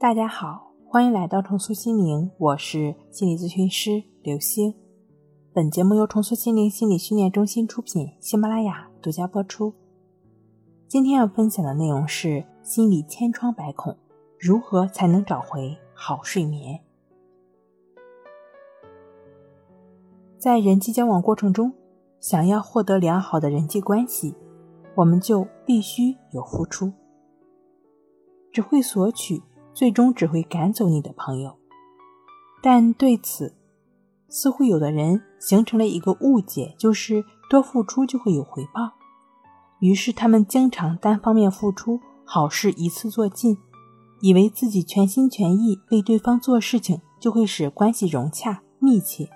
大家好，欢迎来到重塑心灵，我是心理咨询师刘星。本节目由重塑心灵心理训练中心出品，喜马拉雅独家播出。今天要分享的内容是心理千疮百孔，如何才能找回好睡眠？在人际交往过程中，想要获得良好的人际关系，我们就必须有付出。只会索取。最终只会赶走你的朋友，但对此，似乎有的人形成了一个误解，就是多付出就会有回报。于是他们经常单方面付出，好事一次做尽，以为自己全心全意为对方做事情，就会使关系融洽密切。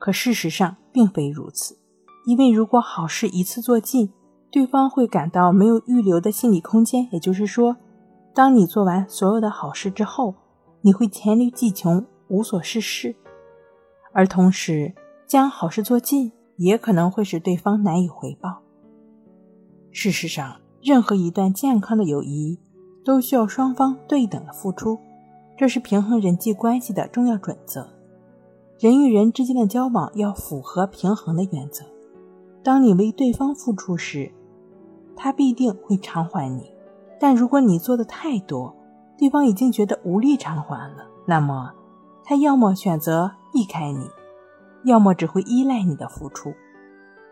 可事实上并非如此，因为如果好事一次做尽，对方会感到没有预留的心理空间，也就是说。当你做完所有的好事之后，你会黔驴技穷，无所事事，而同时将好事做尽，也可能会使对方难以回报。事实上，任何一段健康的友谊都需要双方对等的付出，这是平衡人际关系的重要准则。人与人之间的交往要符合平衡的原则。当你为对方付出时，他必定会偿还你。但如果你做的太多，对方已经觉得无力偿还了，那么他要么选择避开你，要么只会依赖你的付出。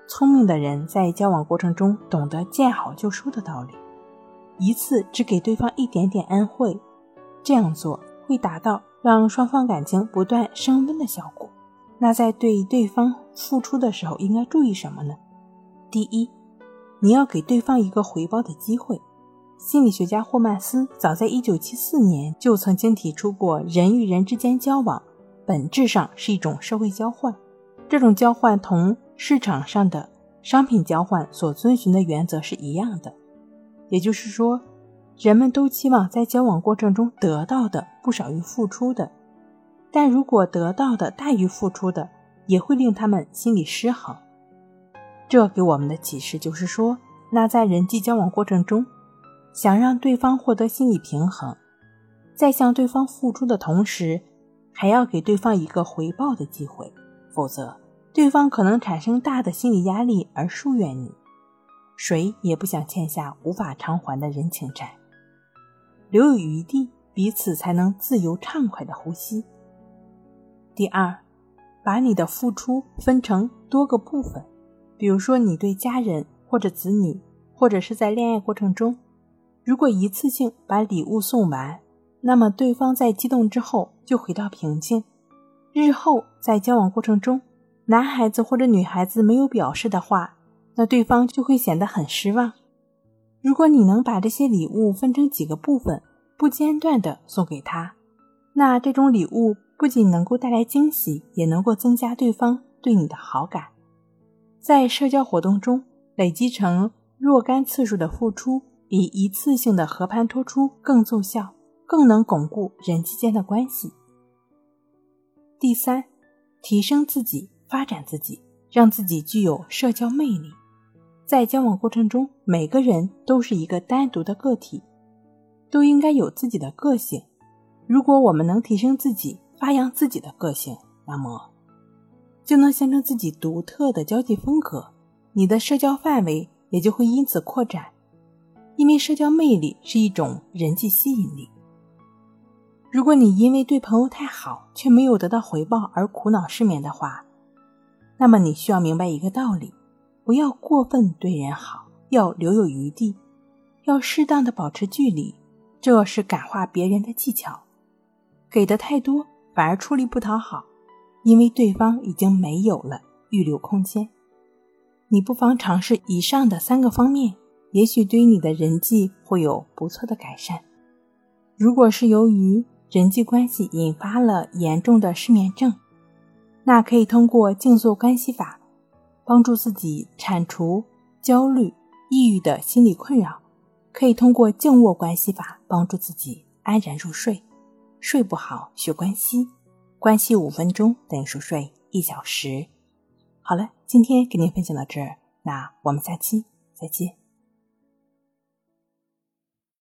聪明的人在交往过程中懂得见好就收的道理，一次只给对方一点点恩惠，这样做会达到让双方感情不断升温的效果。那在对对方付出的时候，应该注意什么呢？第一，你要给对方一个回报的机会。心理学家霍曼斯早在1974年就曾经提出过，人与人之间交往本质上是一种社会交换。这种交换同市场上的商品交换所遵循的原则是一样的，也就是说，人们都期望在交往过程中得到的不少于付出的。但如果得到的大于付出的，也会令他们心理失衡。这给我们的启示就是说，那在人际交往过程中。想让对方获得心理平衡，在向对方付出的同时，还要给对方一个回报的机会，否则对方可能产生大的心理压力而疏远你。谁也不想欠下无法偿还的人情债，留有余地，彼此才能自由畅快的呼吸。第二，把你的付出分成多个部分，比如说你对家人或者子女，或者是在恋爱过程中。如果一次性把礼物送完，那么对方在激动之后就回到平静。日后在交往过程中，男孩子或者女孩子没有表示的话，那对方就会显得很失望。如果你能把这些礼物分成几个部分，不间断的送给他，那这种礼物不仅能够带来惊喜，也能够增加对方对你的好感。在社交活动中累积成若干次数的付出。比一次性的和盘托出更奏效，更能巩固人际间的关系。第三，提升自己，发展自己，让自己具有社交魅力。在交往过程中，每个人都是一个单独的个体，都应该有自己的个性。如果我们能提升自己，发扬自己的个性，那么就能形成自己独特的交际风格，你的社交范围也就会因此扩展。因为社交魅力是一种人际吸引力。如果你因为对朋友太好却没有得到回报而苦恼失眠的话，那么你需要明白一个道理：不要过分对人好，要留有余地，要适当的保持距离，这是感化别人的技巧。给的太多反而出力不讨好，因为对方已经没有了预留空间。你不妨尝试以上的三个方面。也许对你的人际会有不错的改善。如果是由于人际关系引发了严重的失眠症，那可以通过静坐关系法帮助自己铲除焦虑、抑郁的心理困扰；可以通过静卧关系法帮助自己安然入睡。睡不好学关系，关系五分钟等于熟睡一小时。好了，今天给您分享到这儿，那我们下期再见。